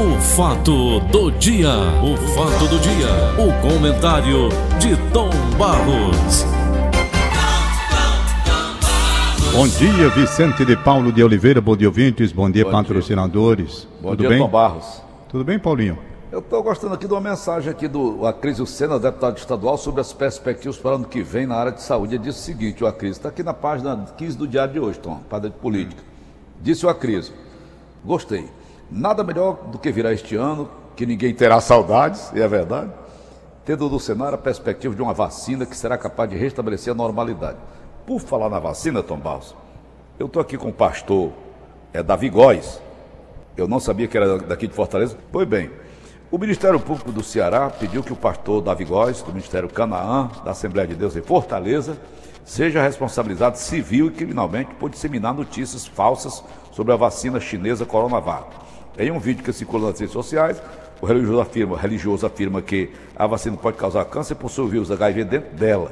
O fato do dia, o fato do dia, o comentário de Tom Barros. Bom dia, Vicente de Paulo de Oliveira, bom dia ouvintes, bom dia bom patrocinadores. Dia. Bom Tudo dia, bem? Tom Barros. Tudo bem, Paulinho? Eu estou gostando aqui de uma mensagem aqui do Acrisio Sena, deputado estadual, sobre as perspectivas para o ano que vem na área de saúde. Ele disse o seguinte, o Acrisio, está aqui na página 15 do Diário de hoje, Tom, página de política. Disse o Acrisio, gostei. Nada melhor do que virar este ano, que ninguém terá saudades, e é verdade, tendo no cenário a perspectiva de uma vacina que será capaz de restabelecer a normalidade. Por falar na vacina, Tom Barros, eu estou aqui com o pastor é, Davi Góes, eu não sabia que era daqui de Fortaleza. Pois bem, o Ministério Público do Ceará pediu que o pastor Davi Góes, do Ministério Canaã, da Assembleia de Deus em Fortaleza, seja responsabilizado civil e criminalmente por disseminar notícias falsas sobre a vacina chinesa Coronavac. Em um vídeo que circula nas redes sociais, o religioso afirma, o religioso afirma que a vacina pode causar câncer por seu vírus HIV dentro dela.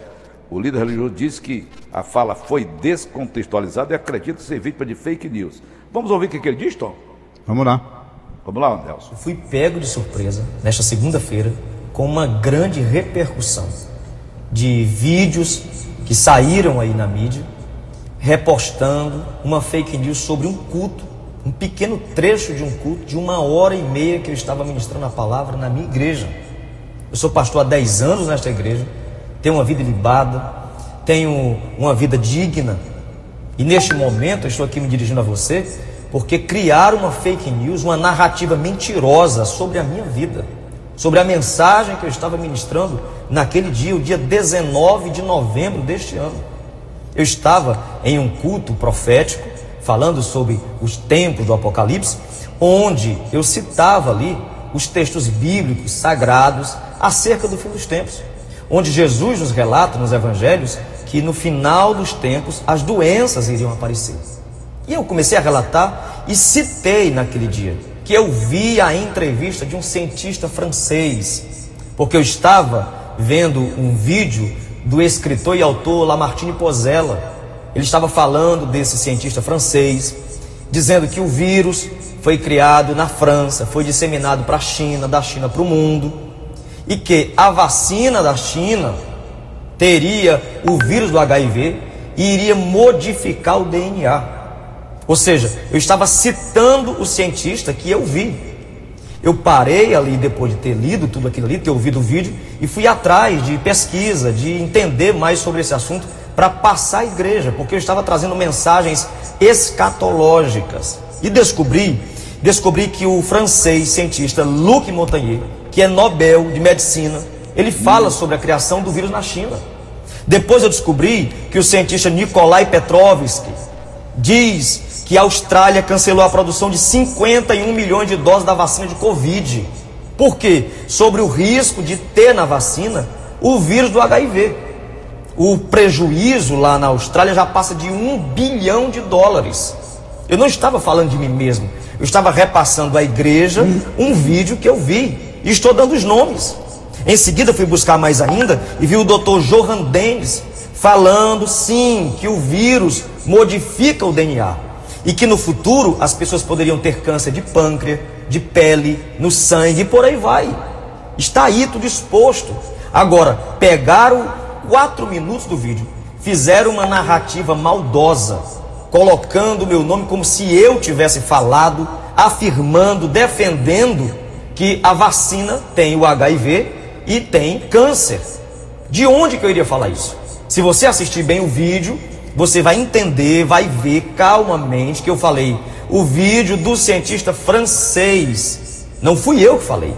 O líder religioso diz que a fala foi descontextualizada e acredita ser vítima de fake news. Vamos ouvir o que ele diz, Tom? Vamos lá. Vamos lá, Nelson. Eu fui pego de surpresa nesta segunda-feira com uma grande repercussão de vídeos que saíram aí na mídia repostando uma fake news sobre um culto, um pequeno trecho de um culto de uma hora e meia que eu estava ministrando a palavra na minha igreja. Eu sou pastor há 10 anos nesta igreja, tenho uma vida libada, tenho uma vida digna e neste momento eu estou aqui me dirigindo a você porque criaram uma fake news, uma narrativa mentirosa sobre a minha vida, sobre a mensagem que eu estava ministrando naquele dia, o dia 19 de novembro deste ano. Eu estava em um culto profético, falando sobre os tempos do Apocalipse, onde eu citava ali os textos bíblicos sagrados acerca do fim dos tempos, onde Jesus nos relata nos evangelhos que no final dos tempos as doenças iriam aparecer. E eu comecei a relatar e citei naquele dia que eu vi a entrevista de um cientista francês, porque eu estava vendo um vídeo do escritor e autor Lamartine Pozella. Ele estava falando desse cientista francês, dizendo que o vírus foi criado na França, foi disseminado para a China, da China para o mundo, e que a vacina da China teria o vírus do HIV e iria modificar o DNA. Ou seja, eu estava citando o cientista que eu vi. Eu parei ali depois de ter lido tudo aquilo ali, ter ouvido o vídeo e fui atrás de pesquisa, de entender mais sobre esse assunto para passar à igreja, porque eu estava trazendo mensagens escatológicas. E descobri, descobri que o francês cientista Luc Montagnier, que é Nobel de medicina, ele fala sobre a criação do vírus na China. Depois eu descobri que o cientista Nikolai Petrovsky diz que a Austrália cancelou a produção de 51 milhões de doses da vacina de Covid. Por quê? Sobre o risco de ter na vacina o vírus do HIV. O prejuízo lá na Austrália já passa de um bilhão de dólares. Eu não estava falando de mim mesmo, eu estava repassando à igreja um vídeo que eu vi e estou dando os nomes. Em seguida fui buscar mais ainda e vi o Dr. Johan Dennis falando sim que o vírus modifica o DNA e que no futuro as pessoas poderiam ter câncer de pâncreas, de pele, no sangue e por aí vai. Está aí tudo exposto. Agora, pegaram quatro minutos do vídeo, fizeram uma narrativa maldosa, colocando o meu nome como se eu tivesse falado, afirmando, defendendo que a vacina tem o HIV e tem câncer. De onde que eu iria falar isso? Se você assistir bem o vídeo, você vai entender, vai ver calmamente que eu falei o vídeo do cientista francês. Não fui eu que falei.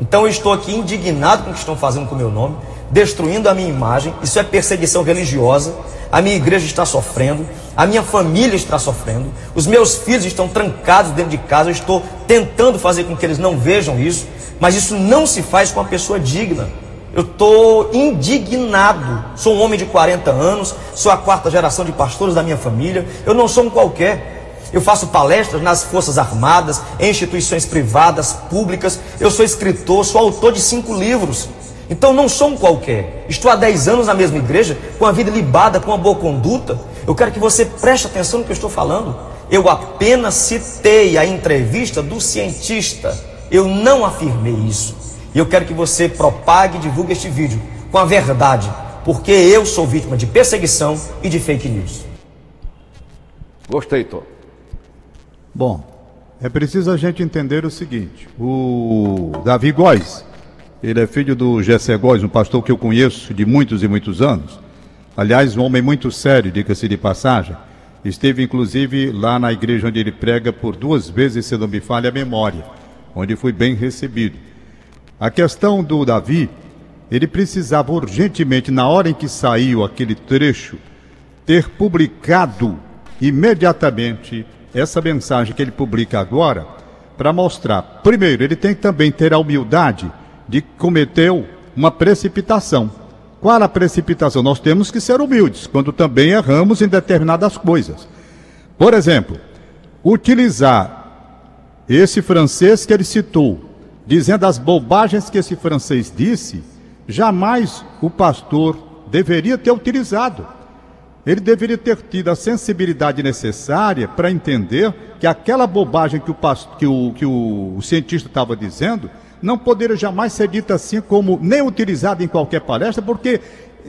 Então eu estou aqui indignado com o que estão fazendo com o meu nome, destruindo a minha imagem. Isso é perseguição religiosa. A minha igreja está sofrendo, a minha família está sofrendo, os meus filhos estão trancados dentro de casa. Eu estou tentando fazer com que eles não vejam isso, mas isso não se faz com uma pessoa digna. Eu estou indignado. Sou um homem de 40 anos, sou a quarta geração de pastores da minha família. Eu não sou um qualquer. Eu faço palestras nas Forças Armadas, em instituições privadas, públicas. Eu sou escritor, sou autor de cinco livros. Então não sou um qualquer. Estou há 10 anos na mesma igreja, com a vida libada, com a boa conduta. Eu quero que você preste atenção no que eu estou falando. Eu apenas citei a entrevista do cientista Eu não afirmei isso. E eu quero que você propague e divulgue este vídeo com a verdade, porque eu sou vítima de perseguição e de fake news. Gostei, Tom. Bom, é preciso a gente entender o seguinte: o Davi Góes, ele é filho do Gessé Góes, um pastor que eu conheço de muitos e muitos anos. Aliás, um homem muito sério, diga-se de passagem. Esteve inclusive lá na igreja onde ele prega por duas vezes, se não me falha a memória, onde fui bem recebido. A questão do Davi, ele precisava urgentemente, na hora em que saiu aquele trecho, ter publicado imediatamente essa mensagem que ele publica agora, para mostrar, primeiro, ele tem que também ter a humildade de que cometeu uma precipitação. Qual a precipitação? Nós temos que ser humildes quando também erramos em determinadas coisas. Por exemplo, utilizar esse francês que ele citou, dizendo as bobagens que esse francês disse, jamais o pastor deveria ter utilizado. Ele deveria ter tido a sensibilidade necessária para entender que aquela bobagem que o, que o, que o cientista estava dizendo não poderia jamais ser dita assim como nem utilizada em qualquer palestra, porque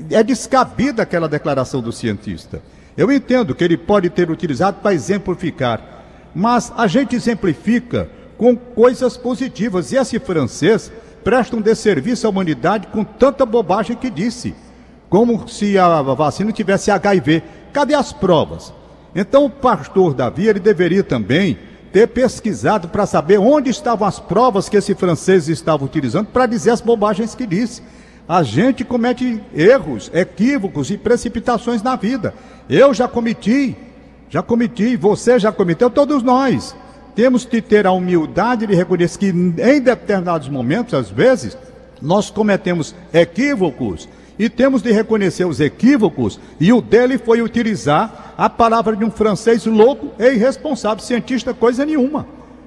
é descabida aquela declaração do cientista. Eu entendo que ele pode ter utilizado para exemplificar, mas a gente exemplifica com coisas positivas. E esse francês presta um desserviço à humanidade com tanta bobagem que disse como se a vacina tivesse HIV. Cadê as provas? Então o pastor Davi, ele deveria também ter pesquisado para saber onde estavam as provas que esse francês estava utilizando para dizer as bobagens que disse. A gente comete erros, equívocos e precipitações na vida. Eu já cometi, já cometi, você já cometeu, todos nós. Temos que ter a humildade de reconhecer que em determinados momentos, às vezes, nós cometemos equívocos e temos de reconhecer os equívocos, e o dele foi utilizar a palavra de um francês louco e irresponsável, cientista, coisa nenhuma.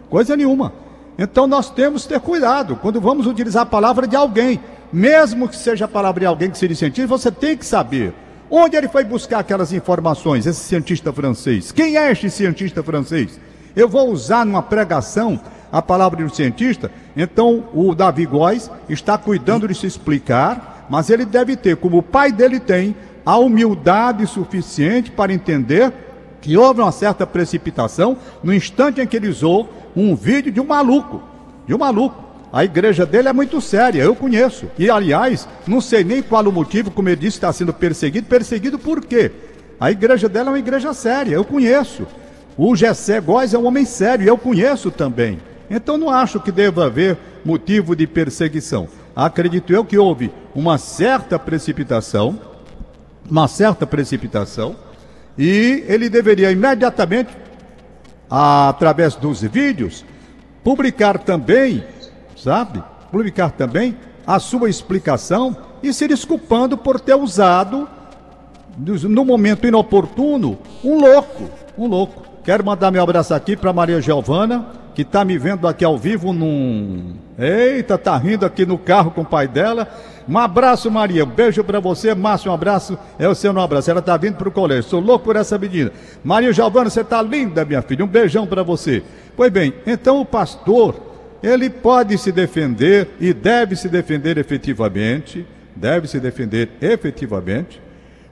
Coisa nenhuma. Então nós temos que ter cuidado quando vamos utilizar a palavra de alguém, mesmo que seja a palavra de alguém que seja cientista, você tem que saber onde ele foi buscar aquelas informações, esse cientista francês. Quem é este cientista francês? Eu vou usar numa pregação a palavra de um cientista, então o Davi Góes está cuidando de se explicar mas ele deve ter, como o pai dele tem, a humildade suficiente para entender que houve uma certa precipitação no instante em que ele usou um vídeo de um maluco, de um maluco. A igreja dele é muito séria, eu conheço. E, aliás, não sei nem qual o motivo, como ele disse, está sendo perseguido. Perseguido por quê? A igreja dela é uma igreja séria, eu conheço. O Gessé Góes é um homem sério, eu conheço também. Então não acho que deva haver motivo de perseguição acredito eu que houve uma certa precipitação, uma certa precipitação, e ele deveria imediatamente, através dos vídeos, publicar também, sabe? Publicar também a sua explicação e se desculpando por ter usado, no momento inoportuno, um louco, um louco. Quero mandar meu abraço aqui para Maria Giovana, que está me vendo aqui ao vivo num. Eita, tá rindo aqui no carro com o pai dela. Um abraço, Maria. Um beijo para você. Márcio, um abraço. É o seu um abraço. Ela está vindo para o colégio. Sou louco por essa menina. Maria Giovana, você está linda, minha filha. Um beijão para você. Pois bem, então o pastor, ele pode se defender e deve se defender efetivamente. Deve se defender efetivamente,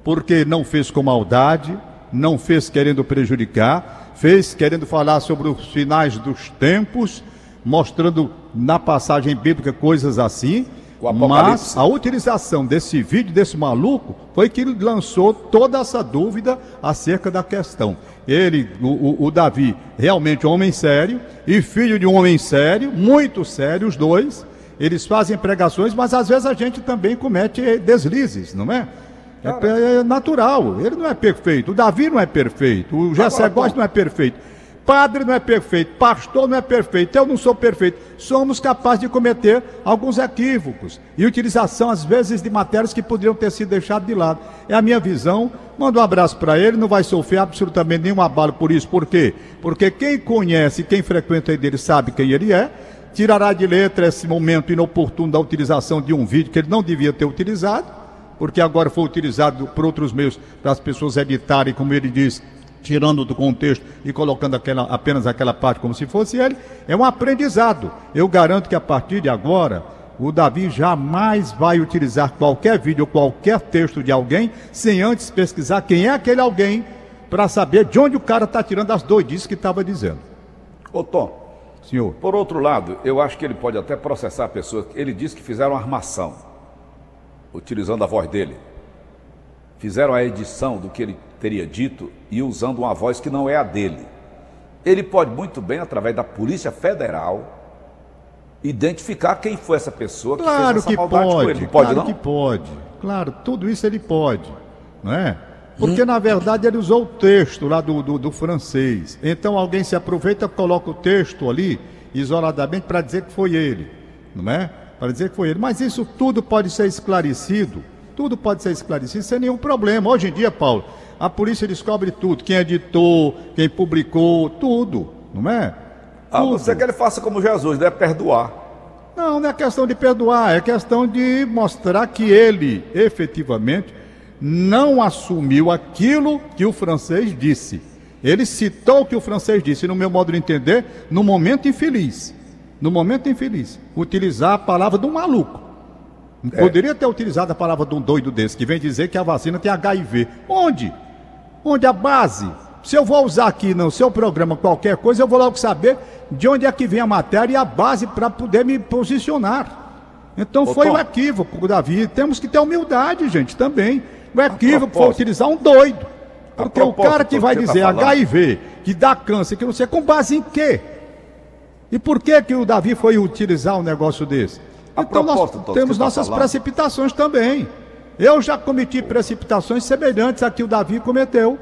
porque não fez com maldade, não fez querendo prejudicar fez querendo falar sobre os finais dos tempos, mostrando na passagem bíblica coisas assim. Mas a utilização desse vídeo, desse maluco, foi que lançou toda essa dúvida acerca da questão. Ele, o, o, Davi, realmente um homem sério, e filho de um homem sério, muito sério, os dois. Eles fazem pregações, mas às vezes a gente também comete deslizes, não é? É, é, natural, ele não é perfeito. O Davi não é perfeito. O Jessé Góes não é perfeito. Padre não é perfeito, pastor não é perfeito, eu não sou perfeito. Somos capazes de cometer alguns equívocos e utilização, às vezes, de matérias que poderiam ter sido deixadas de lado. É a minha visão. Manda um abraço para ele, não vai sofrer absolutamente nenhum abalo por isso. Por quê? Porque quem conhece, quem frequenta ele dele sabe quem ele é. Tirará de letra esse momento inoportuno da utilização de um vídeo que ele não devia ter utilizado porque agora foi utilizado por outros meios para as pessoas editarem, como ele diz, tirando do contexto e colocando aquela, apenas aquela parte como se fosse ele, é um aprendizado. Eu garanto que a partir de agora, o Davi jamais vai utilizar qualquer vídeo, qualquer texto de alguém, sem antes pesquisar quem é aquele alguém, para saber de onde o cara está tirando as doidices que estava dizendo. Ô Tom, Senhor. por outro lado, eu acho que ele pode até processar a pessoa. Ele disse que fizeram armação, utilizando a voz dele. Fizeram a edição do que ele teria dito e usando uma voz que não é a dele. Ele pode muito bem, através da Polícia Federal, identificar quem foi essa pessoa que Claro fez essa que maldade pode, com ele. Não pode, claro não? que pode. Claro, tudo isso ele pode, não é? Porque na verdade ele usou o texto lá do, do, do francês. Então alguém se aproveita, coloca o texto ali isoladamente para dizer que foi ele, não é? Para dizer que foi ele. Mas isso tudo pode ser esclarecido. Tudo pode ser esclarecido sem nenhum problema. Hoje em dia, Paulo, a polícia descobre tudo. Quem editou, quem publicou, tudo, não é? Ah, Tudo. você quer que ele faça como Jesus, deve perdoar. Não, não é questão de perdoar, é questão de mostrar que ele efetivamente não assumiu aquilo que o francês disse. Ele citou o que o francês disse, no meu modo de entender, no momento infeliz. No momento infeliz. Utilizar a palavra de um maluco. Poderia ter utilizado a palavra de um doido desse, que vem dizer que a vacina tem HIV. Onde? Onde a base? Se eu vou usar aqui no seu programa qualquer coisa, eu vou logo saber de onde é que vem a matéria e a base para poder me posicionar. Então Ô, foi Tom. um equívoco, Davi. Temos que ter humildade, gente, também. O equívoco foi utilizar um doido. Porque o cara que vai tá dizer falando. HIV, que dá câncer, que não sei, com base em quê? E por que que o Davi foi utilizar um negócio desse? A então nós temos tá nossas falando. precipitações também. Eu já cometi precipitações semelhantes a que o Davi cometeu.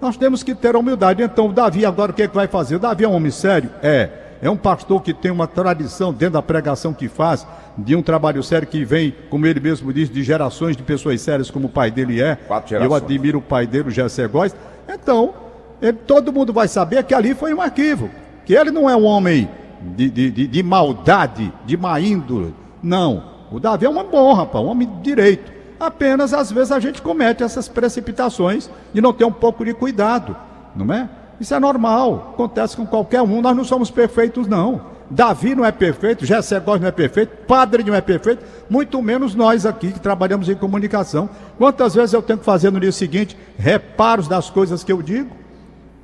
Nós temos que ter humildade. Então o Davi agora o que, é que vai fazer? O Davi é um homem sério? É. É um pastor que tem uma tradição dentro da pregação que faz, de um trabalho sério que vem, como ele mesmo diz, de gerações de pessoas sérias como o pai dele é. Quatro Eu gerações. admiro o pai dele, o Jessé Góes. Então, ele- todo mundo vai saber que ali foi um arquivo. Que ele não é um homem de, de, de, de maldade, de má índole. Não. O Davi é um bom, rapaz, um homem de direito. Apenas, às vezes, a gente comete essas precipitações de não ter um pouco de cuidado, não é? Isso é normal, acontece com qualquer um, nós não somos perfeitos, não. Davi não é perfeito, Jessé Góes não é perfeito, Padre não é perfeito, muito menos nós aqui que trabalhamos em comunicação. Quantas vezes eu tenho que fazer no dia seguinte reparos das coisas que eu digo?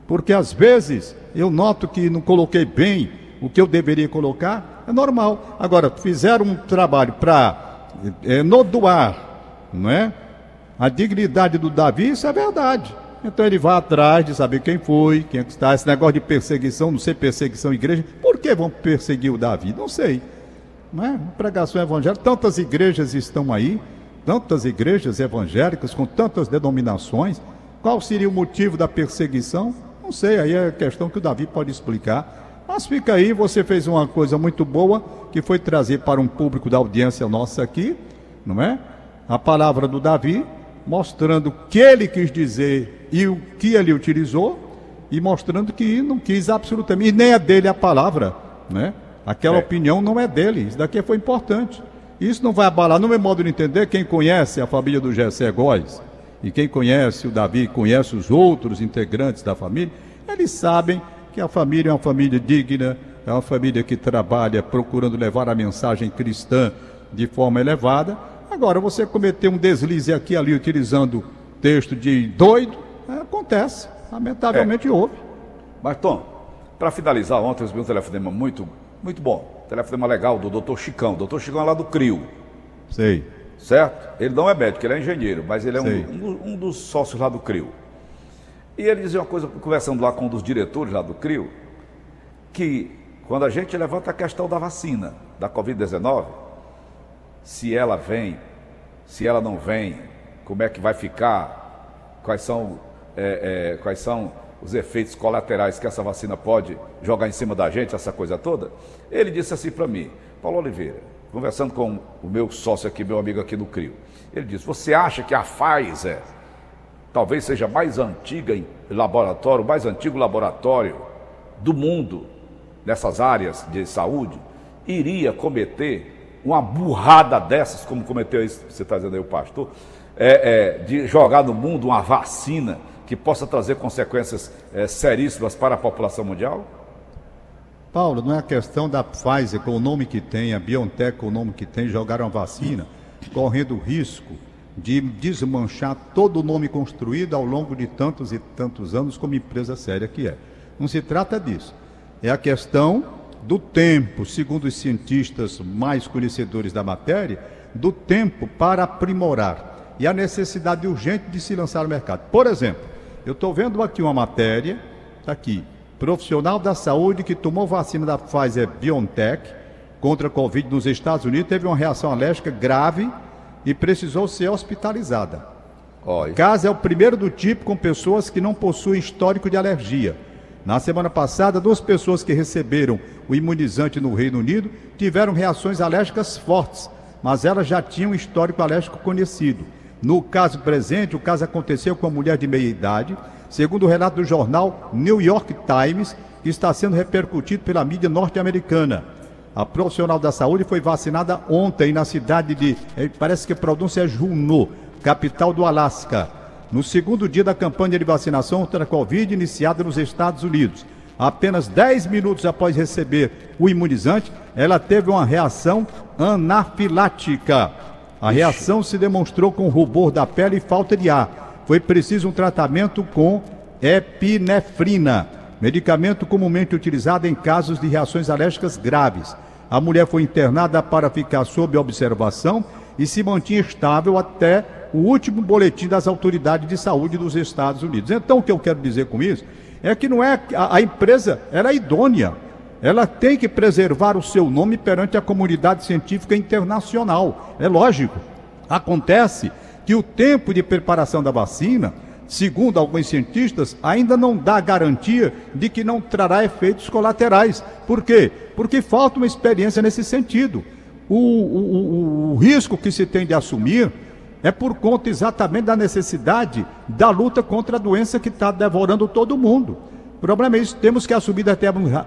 Porque às vezes eu noto que não coloquei bem o que eu deveria colocar, é normal. Agora, fizeram um trabalho para é, nodoar, não é? A dignidade do Davi, isso é verdade. Então ele vai atrás de saber quem foi, quem é está. Esse negócio de perseguição, não sei perseguição igreja. Por que vão perseguir o Davi? Não sei. Não é? Pregação evangélica, tantas igrejas estão aí, tantas igrejas evangélicas com tantas denominações. Qual seria o motivo da perseguição? Não sei, aí é questão que o Davi pode explicar. Mas fica aí, você fez uma coisa muito boa, que foi trazer para um público da audiência nossa aqui, não é? A palavra do Davi, mostrando o que ele quis dizer e o que ele utilizou, e mostrando que não quis absolutamente, e nem é dele a palavra, né? Aquela É. opinião não é dele, isso daqui foi importante. Isso não vai abalar, no meu modo de entender, quem conhece a família do Gessé Góes, e quem conhece o Davi, conhece os outros integrantes da família, eles sabem que a família é uma família digna, é uma família que trabalha procurando levar a mensagem cristã de forma elevada. Agora, você cometer um deslize aqui e ali utilizando texto de doido, é, acontece. Lamentavelmente houve. Mas, Tom, para finalizar, ontem eu recebi um telefonema muito, muito bom. Telefonema legal do doutor Chicão. Doutor Chicão é lá do CRIO, Sei. Certo? Ele não é médico, ele é engenheiro, mas ele é um, um- um dos sócios lá do CRIO. E ele dizia uma coisa, conversando lá com um dos diretores lá do CRIO, que quando a gente levanta a questão da vacina, da Covid-19, se ela vem, se ela não vem, como é que vai ficar, quais são, é, é, quais são os efeitos colaterais que essa vacina pode jogar em cima da gente, essa coisa toda. Ele disse assim para mim, Paulo Oliveira, conversando com o meu sócio aqui, meu amigo aqui no CRIO, ele disse, você acha que a Pfizer talvez seja mais antiga em laboratório, o mais antigo laboratório do mundo nessas áreas de saúde, iria cometer uma burrada dessas, como cometeu isso, você está dizendo aí o pastor, é, é, de jogar no mundo uma vacina que possa trazer consequências é, seríssimas para a população mundial? Paulo, não é a questão da Pfizer com o nome que tem, a BioNTech com o nome que tem, jogaram a vacina, correndo risco de desmanchar todo o nome construído ao longo de tantos e tantos anos como empresa séria que é. Não se trata disso. É a questão do tempo, segundo os cientistas mais conhecedores da matéria, do tempo para aprimorar e a necessidade urgente de se lançar no mercado. Por exemplo, eu estou vendo aqui uma matéria, está aqui, profissional da saúde que tomou vacina da Pfizer BioNTech contra a Covid nos Estados Unidos teve uma reação alérgica grave e precisou ser hospitalizada. O caso é o primeiro do tipo com pessoas que não possuem histórico de alergia. Na semana passada, duas pessoas que receberam o imunizante no Reino Unido tiveram reações alérgicas fortes, mas elas já tinham um histórico alérgico conhecido. No caso presente, o caso aconteceu com uma mulher de meia idade, segundo o relato do jornal New York Times, que está sendo repercutido pela mídia norte-americana. A profissional da saúde foi vacinada ontem na cidade de, eh, parece que a pronúncia é Juneau, capital do Alasca, no segundo dia da campanha de vacinação contra a Covid iniciada nos Estados Unidos. Apenas 10 minutos após receber o imunizante, ela teve uma reação anafilática. A reação se demonstrou com rubor da pele e falta de ar. Foi preciso um tratamento com epinefrina, medicamento comumente utilizado em casos de reações alérgicas graves. A mulher foi internada para ficar sob observação e se mantinha estável até o último boletim das autoridades de saúde dos Estados Unidos. Então, o que eu quero dizer com isso é que não é a, a empresa, ela é idônea. Ela tem que preservar o seu nome perante a comunidade científica internacional. É lógico. Acontece que o tempo de preparação da vacina segundo alguns cientistas, ainda não dá garantia de que não trará efeitos colaterais. Por quê? Porque falta uma experiência nesse sentido. O, o, o, o risco que se tem de assumir é por conta exatamente da necessidade da luta contra a doença que está devorando todo mundo. O problema é isso, temos que assumir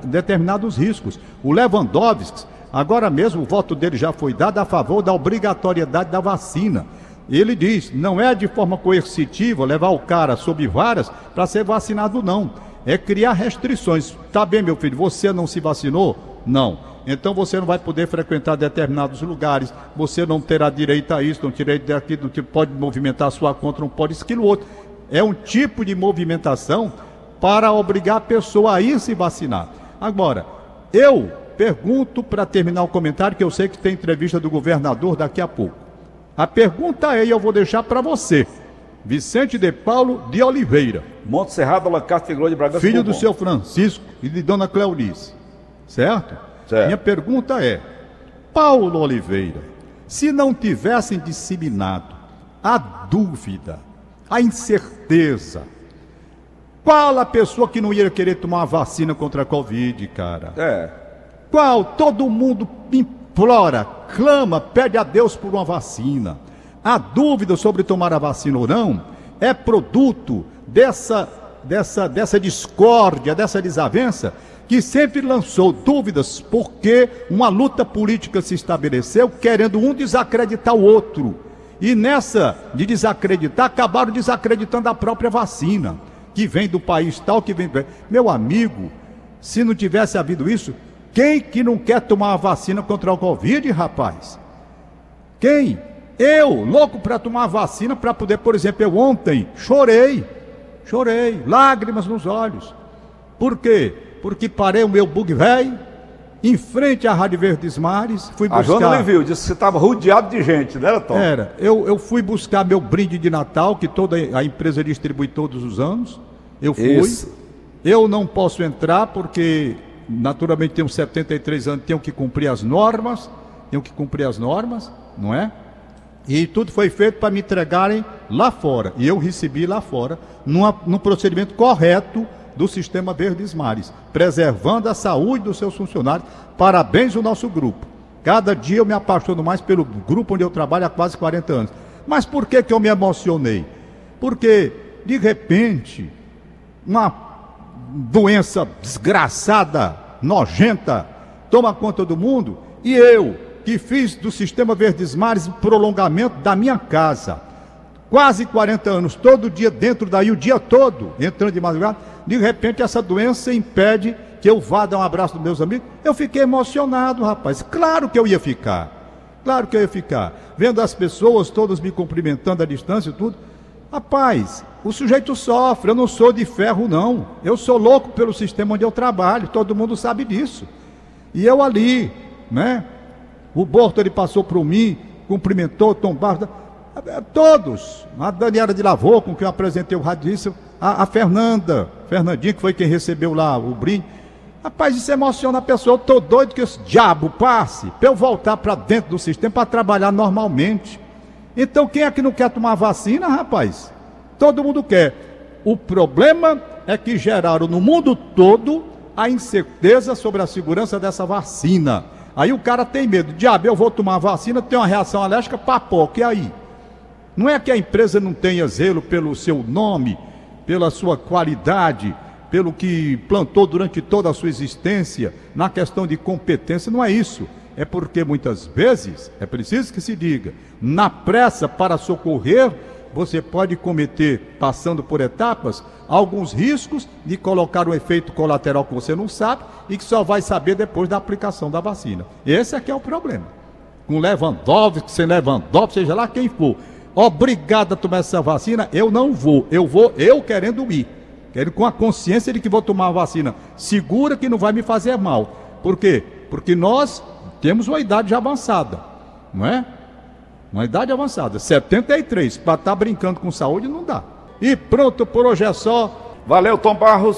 determinados riscos. O Lewandowski, agora mesmo o voto dele já foi dado a favor da obrigatoriedade da vacina. Ele diz: não é de forma coercitiva levar o cara sob varas para ser vacinado, não. É criar restrições. Tá bem, meu filho, você não se vacinou? Não. Então você não vai poder frequentar determinados lugares, você não terá direito a isso, não direito daquilo, não pode movimentar sua conta, não pode isso, aquilo outro. É um tipo de movimentação para obrigar a pessoa a ir se vacinar. Agora, eu pergunto para terminar o comentário, que eu sei que tem entrevista do governador daqui a pouco. A pergunta é, e eu vou deixar para você. Vicente de Paulo de Oliveira. Monte Serrado, Lancaster de Bragança. Filho do seu Francisco e de Dona Cleonice. Certo? certo? Minha pergunta é: Paulo Oliveira, se não tivessem disseminado a dúvida, a incerteza, qual a pessoa que não ia querer tomar a vacina contra a Covid, cara? É. Qual? Todo mundo implora, clama, pede a Deus por uma vacina. A dúvida sobre tomar a vacina ou não é produto dessa, dessa, dessa discórdia, dessa desavença, que sempre lançou dúvidas porque uma luta política se estabeleceu querendo um desacreditar o outro. E nessa de desacreditar, acabaram desacreditando a própria vacina, que vem do país tal, que vem. Meu amigo, se não tivesse havido isso, quem que não quer tomar a vacina contra o Covid, rapaz? Quem? Eu, louco para tomar a vacina para poder, por exemplo, eu ontem chorei, chorei, lágrimas nos olhos. Por quê? Porque parei o meu bug velho em frente à Rádio Verdes Mares, fui buscar... A Joana lhe viu, disse que você estava rodeado de gente, né, Tom? Era, eu, eu fui buscar meu brinde de Natal, que toda a empresa distribui todos os anos, eu fui, Isso. eu não posso entrar porque naturalmente tenho 73 anos, tenho que cumprir as normas, tenho que cumprir as normas, não é? E tudo foi feito para me entregarem lá fora. E eu recebi lá fora, numa, num procedimento correto do sistema Verdes Mares, preservando a saúde dos seus funcionários. Parabéns ao nosso grupo. Cada dia eu me apaixono mais pelo grupo onde eu trabalho há quase 40 anos. Mas por que, que eu me emocionei? Porque, de repente, uma doença desgraçada, nojenta, toma conta do mundo, e eu, que fiz do sistema Verdes Mares o prolongamento da minha casa, quase 40 anos, todo dia dentro daí, o dia todo, entrando de madrugada, de repente essa doença impede que eu vá dar um abraço dos meus amigos. Eu fiquei emocionado, rapaz. Claro que eu ia ficar. Claro que eu ia ficar. Vendo as pessoas todas me cumprimentando à distância e tudo. Rapaz, o sujeito sofre, eu não sou de ferro, não. Eu sou louco pelo sistema onde eu trabalho, todo mundo sabe disso. E eu ali, né? O Borto ele passou por mim, cumprimentou, Tom Barros, todos. A Daniela de Lavô, com quem eu apresentei o radício, a, a Fernanda, Fernandinha, que foi quem recebeu lá o brinde. Rapaz, isso emociona a pessoa. Eu tô doido que esse diabo passe para eu voltar para dentro do sistema para trabalhar normalmente. Então, quem é que não quer tomar vacina, rapaz? Todo mundo quer. O problema é que geraram no mundo todo a incerteza sobre a segurança dessa vacina. Aí o cara tem medo. Diabo, eu vou tomar vacina, tem uma reação alérgica, papoca, e aí? Não é que a empresa não tenha zelo pelo seu nome, pela sua qualidade, pelo que plantou durante toda a sua existência, na questão de competência, não é isso. É porque muitas vezes, é preciso que se diga, na pressa para socorrer, você pode cometer, passando por etapas, alguns riscos de colocar um efeito colateral que você não sabe e que só vai saber depois da aplicação da vacina. Esse aqui é, é o problema. Com Lewandowski, sem Lewandowski, seja lá quem for, obrigado a tomar essa vacina, eu não vou. Eu vou eu querendo ir. Quero com a consciência de que vou tomar a vacina segura que não vai me fazer mal. Por quê? Porque nós temos uma idade avançada, não é? Uma idade avançada, 73. Para estar tá brincando com saúde não dá. E pronto, por hoje é só. Valeu, Tom Barros.